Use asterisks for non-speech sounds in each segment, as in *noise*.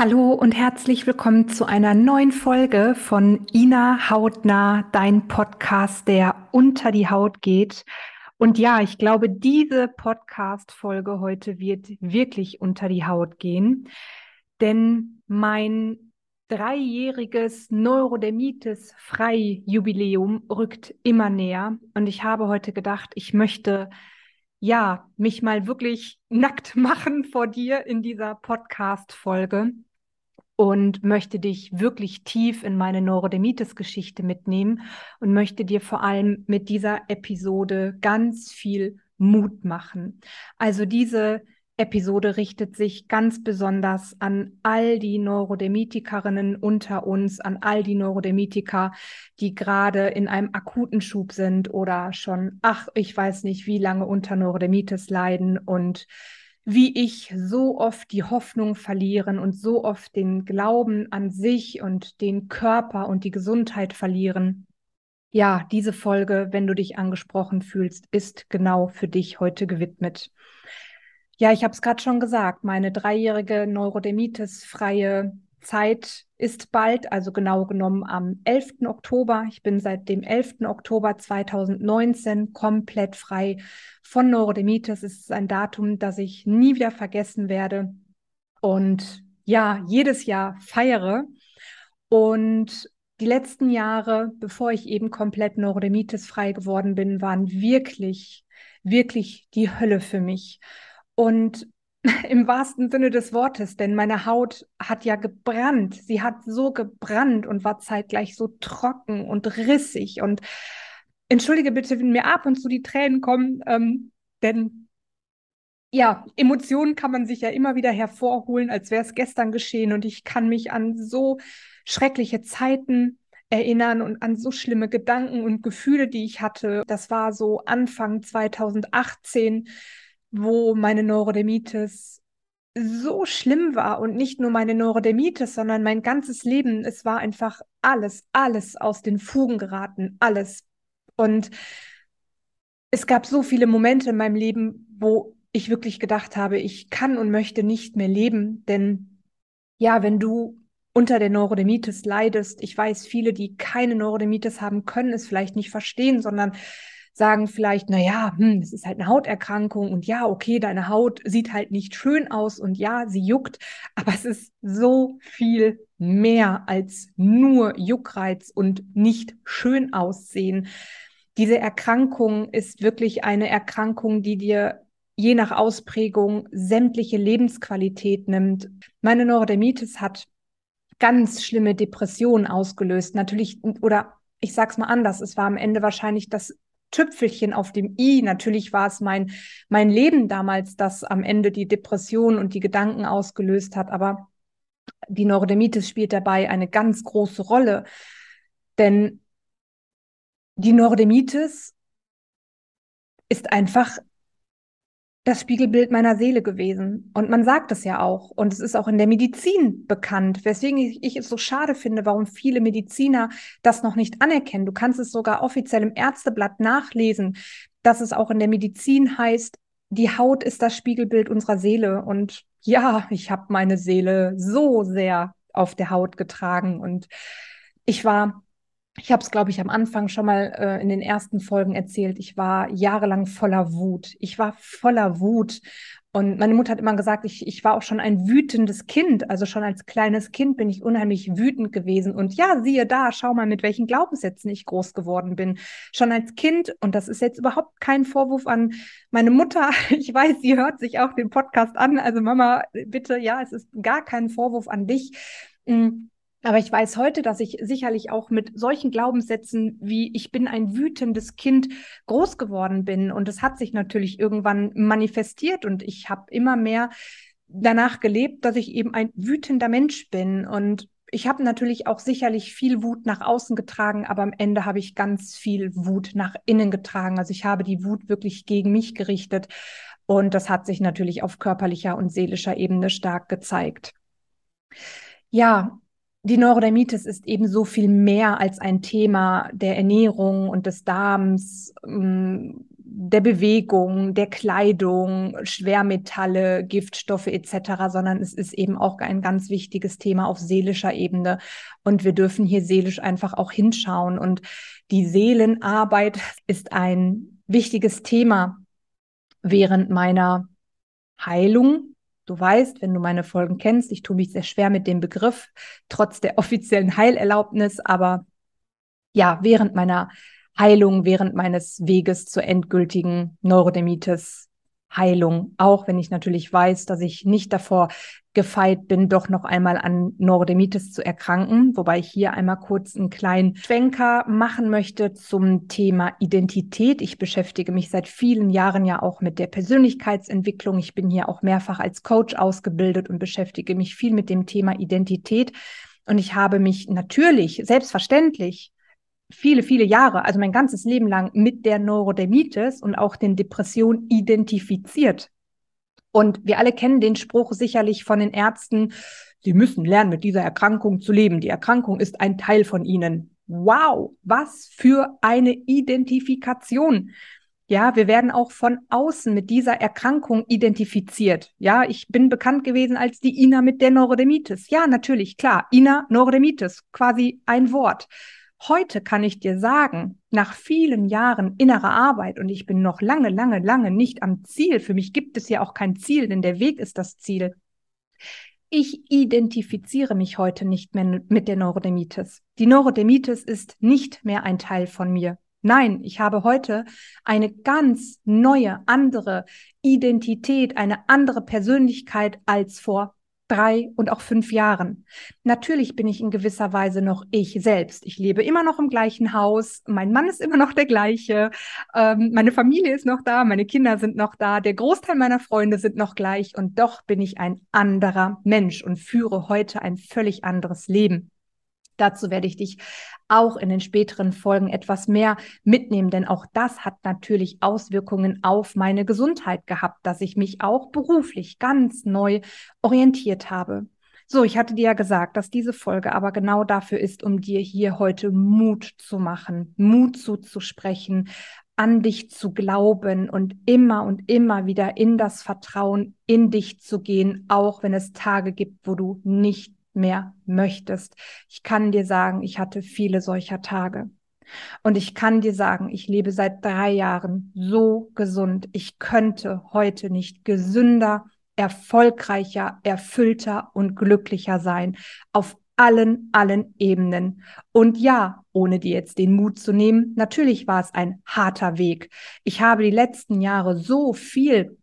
Hallo und herzlich willkommen zu einer neuen Folge von Ina Hautnah, dein Podcast, der unter die Haut geht. Und ja, ich glaube, diese Podcast-Folge heute wird wirklich unter die Haut gehen, denn mein dreijähriges Neurodermitis-Frei-Jubiläum rückt immer näher. Und ich habe heute gedacht, ich möchte ja, mich mal wirklich nackt *laughs* machen vor dir in dieser Podcast-Folge und möchte dich wirklich tief in meine Neurodermitis-Geschichte mitnehmen und möchte dir vor allem mit dieser Episode ganz viel Mut machen. Also diese Episode richtet sich ganz besonders an all die Neurodermitikerinnen unter uns, an all die Neurodermitiker, die gerade in einem akuten Schub sind oder schon, ach, ich weiß nicht, wie lange unter Neurodermitis leiden und wie ich so oft die Hoffnung verlieren und so oft den Glauben an sich und den Körper und die Gesundheit verlieren. Ja, diese Folge, wenn du dich angesprochen fühlst, ist genau für dich heute gewidmet. Ja, ich habe es gerade schon gesagt, meine dreijährige Neurodermitis-freie Zeit ist bald, also genau genommen am 11. Oktober. Ich bin seit dem 11. Oktober 2019 komplett frei von Neurodermitis. Es ist ein Datum, das ich nie wieder vergessen werde und ja, jedes Jahr feiere. Und die letzten Jahre, bevor ich eben komplett Neurodermitis frei geworden bin, waren wirklich, wirklich die Hölle für mich. Und *laughs* im wahrsten Sinne des Wortes, denn meine Haut hat ja gebrannt. Sie hat so gebrannt und war zeitgleich so trocken und rissig. Und entschuldige bitte, wenn mir ab und zu die Tränen kommen, ähm, denn ja, Emotionen kann man sich ja immer wieder hervorholen, als wäre es gestern geschehen. Und ich kann mich an so schreckliche Zeiten erinnern und an so schlimme Gedanken und Gefühle, die ich hatte. Das war so Anfang 2018 wo meine Neurodermitis so schlimm war und nicht nur meine Neurodermitis, sondern mein ganzes Leben. Es war einfach alles, alles aus den Fugen geraten, alles. Und es gab so viele Momente in meinem Leben, wo ich wirklich gedacht habe, ich kann und möchte nicht mehr leben, denn ja, wenn du unter der Neurodermitis leidest, ich weiß, viele, die keine Neurodermitis haben, können es vielleicht nicht verstehen, sondern sagen vielleicht, na ja, hm, es ist halt eine Hauterkrankung und ja, okay, deine Haut sieht halt nicht schön aus und ja, sie juckt, aber es ist so viel mehr als nur Juckreiz und nicht schön aussehen. Diese Erkrankung ist wirklich eine Erkrankung, die dir je nach Ausprägung sämtliche Lebensqualität nimmt. Meine Neurodermitis hat ganz schlimme Depressionen ausgelöst. Natürlich, oder ich sag's mal anders, es war am Ende wahrscheinlich das Tüpfelchen auf dem i. Natürlich war es mein, mein Leben damals, das am Ende die Depression und die Gedanken ausgelöst hat. Aber die Neurodermitis spielt dabei eine ganz große Rolle. Denn die Neurodermitis ist einfach das Spiegelbild meiner Seele gewesen. Und man sagt es ja auch. Und es ist auch in der Medizin bekannt, weswegen ich, ich, es so schade finde, warum viele Mediziner das noch nicht anerkennen. Du kannst es sogar offiziell im Ärzteblatt nachlesen, dass es auch in der Medizin heißt, die Haut ist das Spiegelbild unserer Seele. Und ja, ich habe meine Seele so sehr auf der Haut getragen. Und ich war ich habe es, glaube ich, am Anfang schon mal äh, in den ersten Folgen erzählt. Ich war jahrelang voller Wut. Ich war voller Wut. Und meine Mutter hat immer gesagt, ich, ich war auch schon ein wütendes Kind. Also schon als kleines Kind bin ich unheimlich wütend gewesen. Und ja, siehe da, schau mal, mit welchen Glaubenssätzen ich groß geworden bin. Schon als Kind, und das ist jetzt überhaupt kein Vorwurf an meine Mutter. *laughs* Ich weiß, sie hört sich auch den Podcast an. Also Mama, bitte, ja, es ist gar kein Vorwurf an dich. Mm, aber ich weiß heute, dass ich sicherlich auch mit solchen Glaubenssätzen wie ich bin ein wütendes Kind groß geworden bin. Und es hat sich natürlich irgendwann manifestiert und ich habe immer mehr danach gelebt, dass ich eben ein wütender Mensch bin. Und ich habe natürlich auch sicherlich viel Wut nach außen getragen, aber am Ende habe ich ganz viel Wut nach innen getragen. Also ich habe die Wut wirklich gegen mich gerichtet. Und das hat sich natürlich auf körperlicher und seelischer Ebene stark gezeigt. Ja, die Neurodermitis ist eben so viel mehr als ein Thema der Ernährung und des Darms, ähm, der Bewegung, der Kleidung, Schwermetalle, Giftstoffe etc., sondern es ist eben auch ein ganz wichtiges Thema auf seelischer Ebene. Und wir dürfen hier seelisch einfach auch hinschauen. Und die Seelenarbeit ist ein wichtiges Thema während meiner Heilung. Du weißt, wenn du meine Folgen kennst, ich tue mich sehr schwer mit dem Begriff, trotz der offiziellen Heilerlaubnis, aber ja, während meiner Heilung, während meines Weges zur endgültigen Neurodermitis Heilung, auch wenn ich natürlich weiß, dass ich nicht davor gefeit bin, doch noch einmal an Neurodermitis zu erkranken, wobei ich hier einmal kurz einen kleinen Schwenker machen möchte zum Thema Identität. Ich beschäftige mich seit vielen Jahren ja auch mit der Persönlichkeitsentwicklung. Ich bin hier auch mehrfach als Coach ausgebildet und beschäftige mich viel mit dem Thema Identität. Und ich habe mich natürlich, selbstverständlich, viele, viele Jahre, also mein ganzes Leben lang mit der Neurodermitis und auch den Depressionen identifiziert. Und wir alle kennen den Spruch sicherlich von den Ärzten, sie müssen lernen, mit dieser Erkrankung zu leben. Die Erkrankung ist ein Teil von ihnen. Wow, was für eine Identifikation. Ja, wir werden auch von außen mit dieser Erkrankung identifiziert. Ja, ich bin bekannt gewesen als die Ina mit der Neurodermitis. Ja, natürlich, klar. Ina Neurodermitis, quasi ein Wort. Heute kann ich dir sagen, nach vielen Jahren innerer Arbeit, und ich bin noch lange, lange, lange nicht am Ziel, für mich gibt es ja auch kein Ziel, denn der Weg ist das Ziel. Ich identifiziere mich heute nicht mehr mit der Neurodermitis. Die Neurodermitis ist nicht mehr ein Teil von mir. Nein, ich habe heute eine ganz neue, andere Identität, eine andere Persönlichkeit als vor drei und auch fünf Jahren. Natürlich bin ich in gewisser Weise noch ich selbst. Ich lebe immer noch im gleichen Haus. Mein Mann ist immer noch der gleiche. Ähm, meine Familie ist noch da. Meine Kinder sind noch da. Der Großteil meiner Freunde sind noch gleich. Und doch bin ich ein anderer Mensch und führe heute ein völlig anderes Leben. Dazu werde ich dich auch in den späteren Folgen etwas mehr mitnehmen, denn auch das hat natürlich Auswirkungen auf meine Gesundheit gehabt, dass ich mich auch beruflich ganz neu orientiert habe. So, ich hatte dir ja gesagt, dass diese Folge aber genau dafür ist, um dir hier heute Mut zu machen, Mut zuzusprechen, an dich zu glauben und immer und immer wieder in das Vertrauen in dich zu gehen, auch wenn es Tage gibt, wo du nicht mehr möchtest. Ich kann dir sagen, ich hatte viele solcher Tage. Und ich kann dir sagen, ich lebe seit drei Jahren so gesund. Ich könnte heute nicht gesünder, erfolgreicher, erfüllter und glücklicher sein. Auf allen, allen Ebenen. Und ja, ohne dir jetzt den Mut zu nehmen, natürlich war es ein harter Weg. Ich habe die letzten Jahre so viel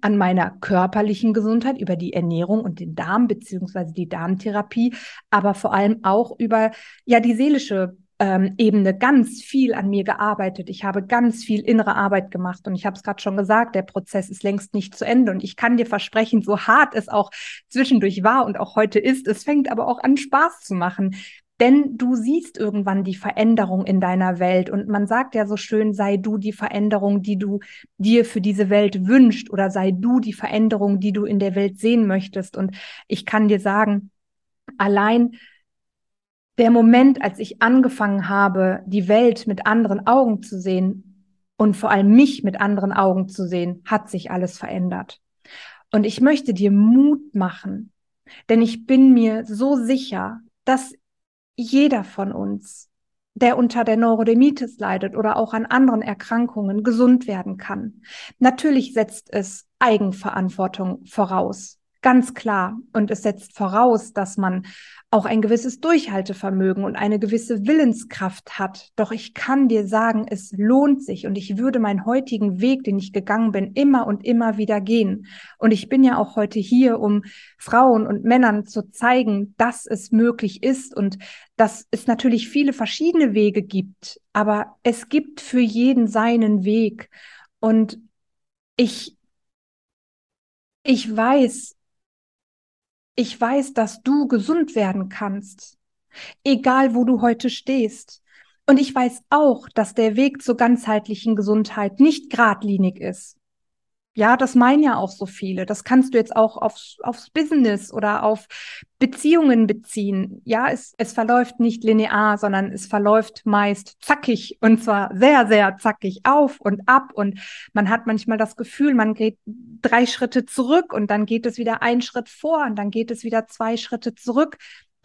an meiner körperlichen Gesundheit über die Ernährung und den Darm beziehungsweise die Darmtherapie, aber vor allem auch über ja die seelische ähm, Ebene ganz viel an mir gearbeitet. Ich habe ganz viel innere Arbeit gemacht und ich habe es gerade schon gesagt, der Prozess ist längst nicht zu Ende und ich kann dir versprechen, so hart es auch zwischendurch war und auch heute ist, es fängt aber auch an Spaß zu machen. Denn du siehst irgendwann die Veränderung in deiner Welt. Und man sagt ja so schön, sei du die Veränderung, die du dir für diese Welt wünscht oder sei du die Veränderung, die du in der Welt sehen möchtest. Und ich kann dir sagen, allein der Moment, als ich angefangen habe, die Welt mit anderen Augen zu sehen und vor allem mich mit anderen Augen zu sehen, hat sich alles verändert. Und ich möchte dir Mut machen, denn ich bin mir so sicher, dass jeder von uns, der unter der Neurodermitis leidet oder auch an anderen Erkrankungen gesund werden kann. Natürlich setzt es Eigenverantwortung voraus. Ganz klar. Und es setzt voraus, dass man auch ein gewisses Durchhaltevermögen und eine gewisse Willenskraft hat. Doch ich kann dir sagen, es lohnt sich und ich würde meinen heutigen Weg, den ich gegangen bin, immer und immer wieder gehen. Und ich bin ja auch heute hier, um Frauen und Männern zu zeigen, dass es möglich ist und dass es natürlich viele verschiedene Wege gibt, aber es gibt für jeden seinen Weg. Und ich, ich weiß, ich weiß, dass du gesund werden kannst, egal wo du heute stehst. Und ich weiß auch, dass der Weg zur ganzheitlichen Gesundheit nicht geradlinig ist. Ja, das meinen ja auch so viele. Das kannst du jetzt auch aufs, aufs Business oder auf Beziehungen beziehen. Ja, es, es verläuft nicht linear, sondern es verläuft meist zackig und zwar sehr, sehr zackig auf und ab. Und man hat manchmal das Gefühl, man geht drei Schritte zurück und dann geht es wieder einen Schritt vor und dann geht es wieder zwei Schritte zurück.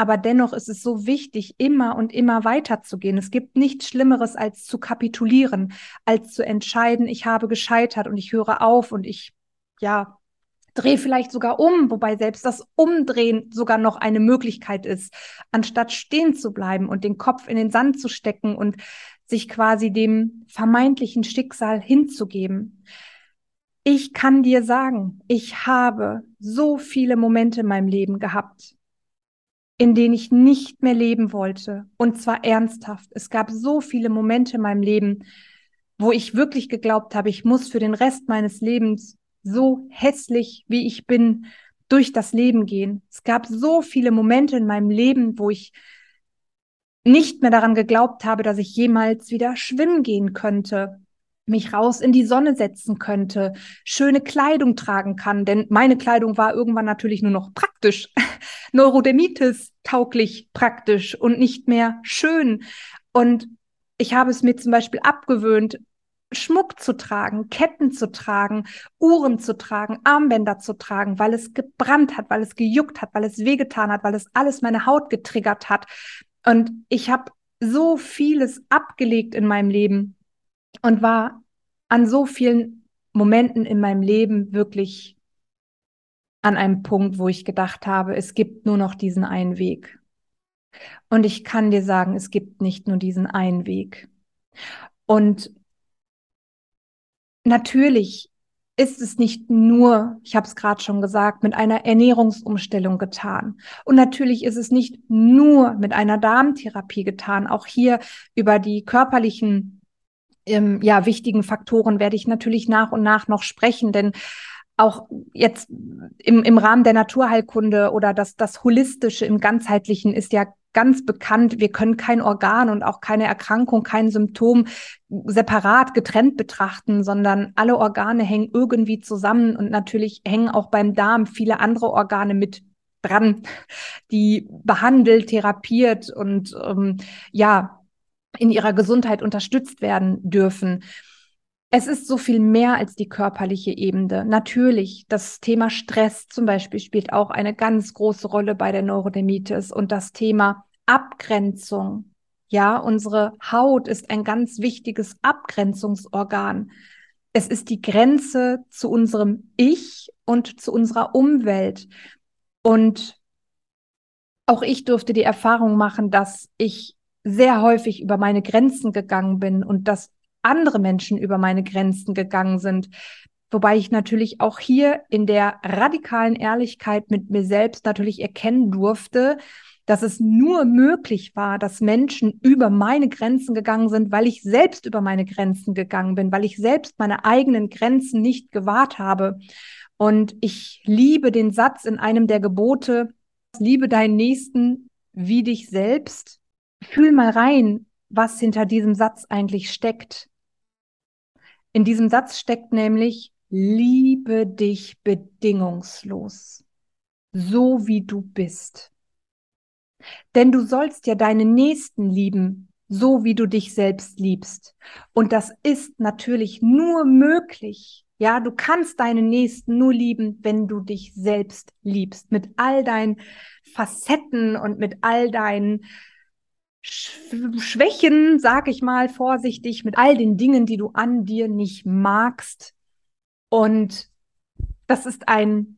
Aber dennoch ist es so wichtig, immer und immer weiterzugehen. Es gibt nichts Schlimmeres, als zu kapitulieren, als zu entscheiden, ich habe gescheitert und ich höre auf und ich, ja, drehe vielleicht sogar um, wobei selbst das Umdrehen sogar noch eine Möglichkeit ist, anstatt stehen zu bleiben und den Kopf in den Sand zu stecken und sich quasi dem vermeintlichen Schicksal hinzugeben. Ich kann dir sagen, ich habe so viele Momente in meinem Leben gehabt, in denen ich nicht mehr leben wollte. Und zwar ernsthaft. Es gab so viele Momente in meinem Leben, wo ich wirklich geglaubt habe, ich muss für den Rest meines Lebens so hässlich, wie ich bin, durch das Leben gehen. Es gab so viele Momente in meinem Leben, wo ich nicht mehr daran geglaubt habe, dass ich jemals wieder schwimmen gehen könnte, mich raus in die Sonne setzen könnte, schöne Kleidung tragen kann, denn meine Kleidung war irgendwann natürlich nur noch praktisch, *laughs* Neurodermitis tauglich praktisch und nicht mehr schön. Und ich habe es mir zum Beispiel abgewöhnt, Schmuck zu tragen, Ketten zu tragen, Uhren zu tragen, Armbänder zu tragen, weil es gebrannt hat, weil es gejuckt hat, weil es wehgetan hat, weil es alles meine Haut getriggert hat. Und ich habe so vieles abgelegt in meinem Leben, und war an so vielen Momenten in meinem Leben wirklich an einem Punkt, wo ich gedacht habe, es gibt nur noch diesen einen Weg. Und ich kann dir sagen, es gibt nicht nur diesen einen Weg. Und natürlich ist es nicht nur, ich habe es gerade schon gesagt, mit einer Ernährungsumstellung getan. Und natürlich ist es nicht nur mit einer Darmtherapie getan. Auch hier über die körperlichen ähm, ja, wichtigen Faktoren werde ich natürlich nach und nach noch sprechen, denn auch jetzt im, im Rahmen der Naturheilkunde oder das, das Holistische im Ganzheitlichen ist ja ganz bekannt, wir können kein Organ und auch keine Erkrankung, kein Symptom separat getrennt betrachten, sondern alle Organe hängen irgendwie zusammen und natürlich hängen auch beim Darm viele andere Organe mit dran, die behandelt, therapiert und ähm, ja, in ihrer Gesundheit unterstützt werden dürfen. Es ist so viel mehr als die körperliche Ebene. Natürlich, das Thema Stress zum Beispiel spielt auch eine ganz große Rolle bei der Neurodermitis und das Thema Abgrenzung. Ja, unsere Haut ist ein ganz wichtiges Abgrenzungsorgan. Es ist die Grenze zu unserem Ich und zu unserer Umwelt. Und auch ich durfte die Erfahrung machen, dass ich sehr häufig über meine Grenzen gegangen bin und dass andere Menschen über meine Grenzen gegangen sind. Wobei ich natürlich auch hier in der radikalen Ehrlichkeit mit mir selbst natürlich erkennen durfte, dass es nur möglich war, dass Menschen über meine Grenzen gegangen sind, weil ich selbst über meine Grenzen gegangen bin, weil ich selbst meine eigenen Grenzen nicht gewahrt habe. Und ich liebe den Satz in einem der Gebote, liebe deinen Nächsten wie dich selbst fühl mal rein, was hinter diesem Satz eigentlich steckt. In diesem Satz steckt nämlich, liebe dich bedingungslos, so wie du bist. Denn du sollst ja deinen Nächsten lieben, so wie du dich selbst liebst. Und das ist natürlich nur möglich. Ja, du kannst deinen Nächsten nur lieben, wenn du dich selbst liebst, mit all deinen Facetten und mit all deinen Schwächen, sag ich mal vorsichtig, mit all den Dingen, die du an dir nicht magst. Und das ist ein,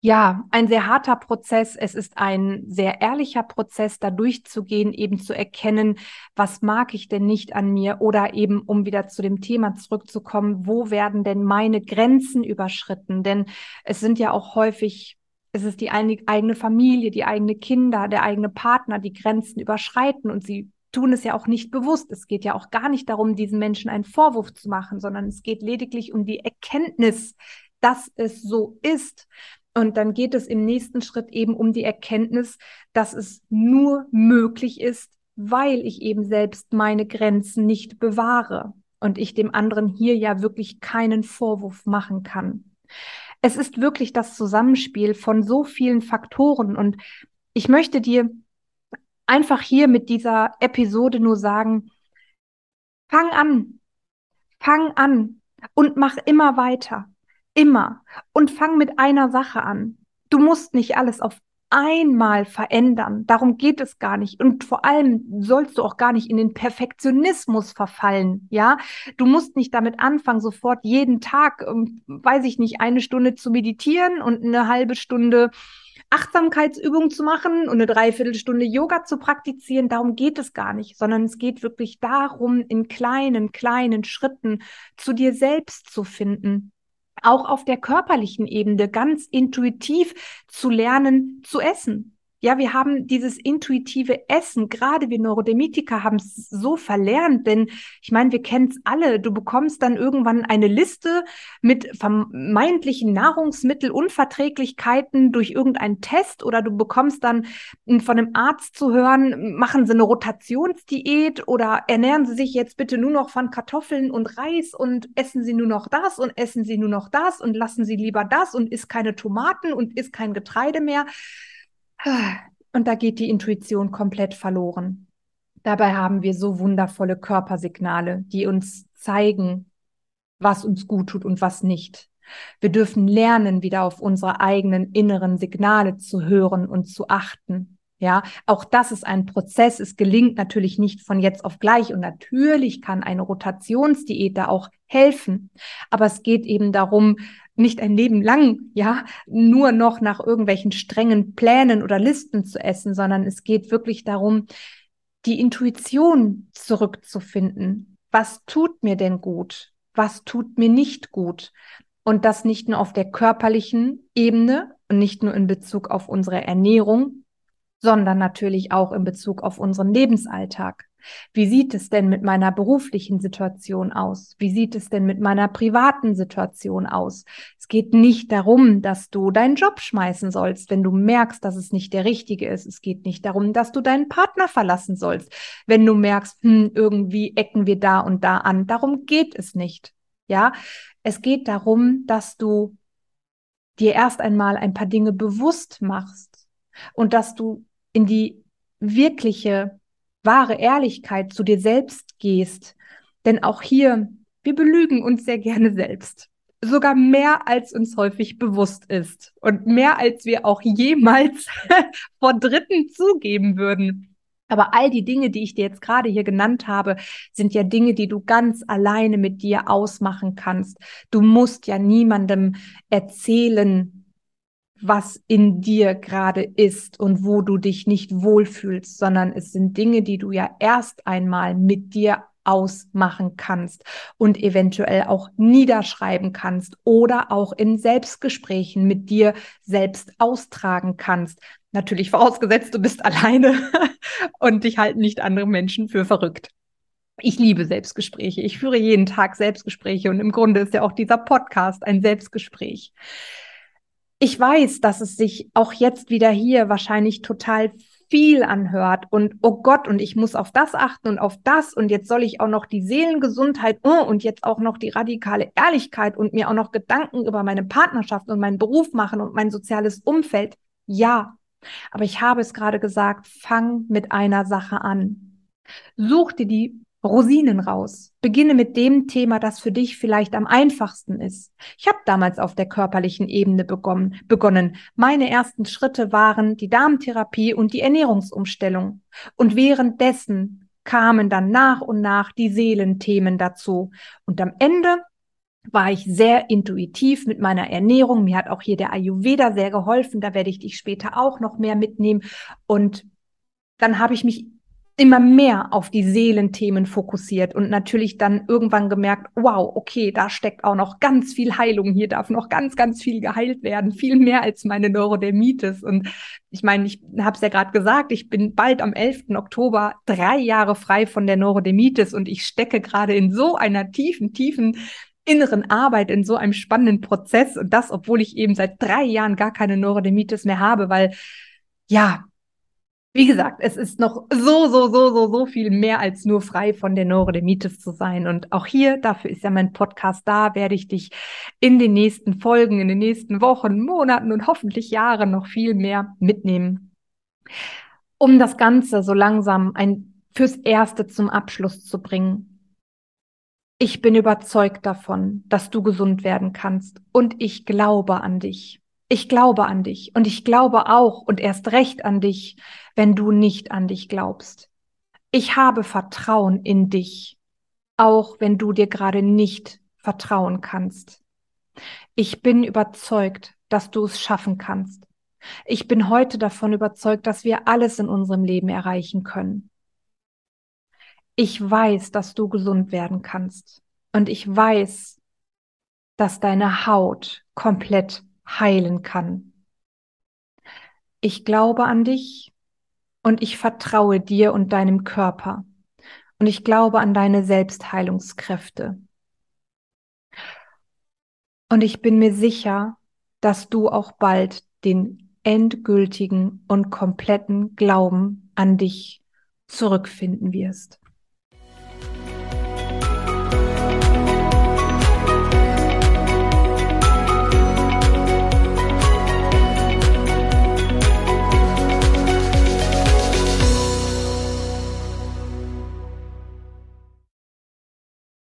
ja, ein sehr harter Prozess. Es ist ein sehr ehrlicher Prozess, da durchzugehen, eben zu erkennen, was mag ich denn nicht an mir oder eben, um wieder zu dem Thema zurückzukommen, wo werden denn meine Grenzen überschritten? Denn es sind ja auch häufig es ist die eigene Familie, die eigene Kinder, der eigene Partner, die Grenzen überschreiten und sie tun es ja auch nicht bewusst. Es geht ja auch gar nicht darum, diesen Menschen einen Vorwurf zu machen, sondern es geht lediglich um die Erkenntnis, dass es so ist. Und dann geht es im nächsten Schritt eben um die Erkenntnis, dass es nur möglich ist, weil ich eben selbst meine Grenzen nicht bewahre. und ich dem anderen hier ja wirklich keinen Vorwurf machen kann. Es ist wirklich das Zusammenspiel von so vielen Faktoren und ich möchte dir einfach hier mit dieser Episode nur sagen, fang an, fang an und mach immer weiter, immer und fang mit einer Sache an. Du musst nicht alles auf einmal verändern. Darum geht es gar nicht. Und vor allem sollst du auch gar nicht in den Perfektionismus verfallen. Ja, du musst nicht damit anfangen, sofort jeden Tag, ähm, weiß ich nicht, eine Stunde zu meditieren und eine halbe Stunde Achtsamkeitsübung zu machen und eine Dreiviertelstunde Yoga zu praktizieren. Darum geht es gar nicht, sondern es geht wirklich darum, in kleinen, kleinen Schritten zu dir selbst zu finden auch auf der körperlichen Ebene ganz intuitiv zu lernen zu essen. Ja, wir haben dieses intuitive Essen, gerade wir Neurodemitiker haben es so verlernt, denn ich meine, wir kennen es alle. Du bekommst dann irgendwann eine Liste mit vermeintlichen Nahrungsmittelunverträglichkeiten durch irgendeinen Test oder du bekommst dann von einem Arzt zu hören, machen Sie eine Rotationsdiät oder ernähren Sie sich jetzt bitte nur noch von Kartoffeln und Reis und essen Sie nur noch das und essen Sie nur noch das und lassen Sie lieber das und isst keine Tomaten und isst kein Getreide mehr. Und da geht die Intuition komplett verloren. Dabei haben wir so wundervolle Körpersignale, die uns zeigen, was uns gut tut und was nicht. Wir dürfen lernen, wieder auf unsere eigenen inneren Signale zu hören und zu achten. Ja, auch das ist ein Prozess. Es gelingt natürlich nicht von jetzt auf gleich und natürlich kann eine Rotationsdiät da auch helfen. Aber es geht eben darum, nicht ein Leben lang, ja, nur noch nach irgendwelchen strengen Plänen oder Listen zu essen, sondern es geht wirklich darum, die Intuition zurückzufinden. Was tut mir denn gut? Was tut mir nicht gut? Und das nicht nur auf der körperlichen Ebene und nicht nur in Bezug auf unsere Ernährung, sondern natürlich auch in Bezug auf unseren Lebensalltag. Wie sieht es denn mit meiner beruflichen Situation aus? Wie sieht es denn mit meiner privaten Situation aus? Geht nicht darum, dass du deinen Job schmeißen sollst, wenn du merkst, dass es nicht der richtige ist. Es geht nicht darum, dass du deinen Partner verlassen sollst, wenn du merkst, hm, irgendwie ecken wir da und da an. Darum geht es nicht. Ja, es geht darum, dass du dir erst einmal ein paar Dinge bewusst machst und dass du in die wirkliche, wahre Ehrlichkeit zu dir selbst gehst. Denn auch hier, wir belügen uns sehr gerne selbst. Sogar mehr als uns häufig bewusst ist und mehr als wir auch jemals *laughs* vor Dritten zugeben würden. Aber all die Dinge, die ich dir jetzt gerade hier genannt habe, sind ja Dinge, die du ganz alleine mit dir ausmachen kannst. Du musst ja niemandem erzählen, was in dir gerade ist und wo du dich nicht wohlfühlst, sondern es sind Dinge, die du ja erst einmal mit dir ausmachen kannst und eventuell auch niederschreiben kannst oder auch in Selbstgesprächen mit dir selbst austragen kannst. Natürlich vorausgesetzt, du bist *laughs* alleine und dich halten nicht andere Menschen für verrückt. Ich liebe Selbstgespräche. Ich führe jeden Tag Selbstgespräche und im Grunde ist ja auch dieser Podcast ein Selbstgespräch ich weiß, dass es sich auch jetzt wieder hier wahrscheinlich total viel anhört und oh Gott, und ich muss auf das achten und auf das und jetzt soll ich auch noch die Seelengesundheit oh, und jetzt auch noch die radikale Ehrlichkeit und mir auch noch Gedanken über meine Partnerschaft und meinen Beruf machen und mein soziales Umfeld. Ja, aber ich habe es gerade gesagt, fang mit einer Sache an. Such dir die Rosinen raus. Beginne mit dem Thema, das für dich vielleicht am einfachsten ist. Ich habe damals auf der körperlichen Ebene begonnen, begonnen. Meine ersten Schritte waren die Darmtherapie und die Ernährungsumstellung. Und währenddessen kamen dann nach und nach die Seelenthemen dazu. Und am Ende war ich sehr intuitiv mit meiner Ernährung. Mir hat auch hier der Ayurveda sehr geholfen. Da werde ich dich später auch noch mehr mitnehmen. Und dann habe ich mich immer mehr auf die Seelenthemen fokussiert und natürlich dann irgendwann gemerkt, wow, okay, da steckt auch noch ganz viel Heilung, hier darf noch ganz, ganz viel geheilt werden, viel mehr als meine Neurodermitis. Und ich meine, ich habe es ja gerade gesagt, ich bin bald am 11. Oktober drei Jahre frei von der Neurodermitis und ich stecke gerade in so einer tiefen, tiefen inneren Arbeit, in so einem spannenden Prozess und das, obwohl ich eben seit drei Jahren gar keine Neurodermitis mehr habe, weil ja, Wie gesagt, es ist noch so, so, so, so, so viel mehr als nur frei von der Neurodermitis zu sein. Und auch hier, dafür ist ja mein Podcast da, werde ich dich in den nächsten Folgen, in den nächsten Wochen, Monaten und hoffentlich Jahren noch viel mehr mitnehmen. Um das Ganze so langsam ein, fürs Erste zum Abschluss zu bringen. Ich bin überzeugt davon, dass du gesund werden kannst und ich glaube an dich ich glaube an dich und ich glaube auch und erst recht an dich, wenn du nicht an dich glaubst. Ich habe Vertrauen in dich, auch wenn du dir gerade nicht vertrauen kannst. Ich bin überzeugt, dass du es schaffen kannst. Ich bin heute davon überzeugt, dass wir alles in unserem Leben erreichen können. Ich weiß, dass du gesund werden kannst. Und ich weiß, dass deine Haut komplett heilen kann. Ich glaube an dich und ich vertraue dir und deinem Körper und ich glaube an deine Selbstheilungskräfte. Und ich bin mir sicher, dass du auch bald den endgültigen und kompletten Glauben an dich zurückfinden wirst.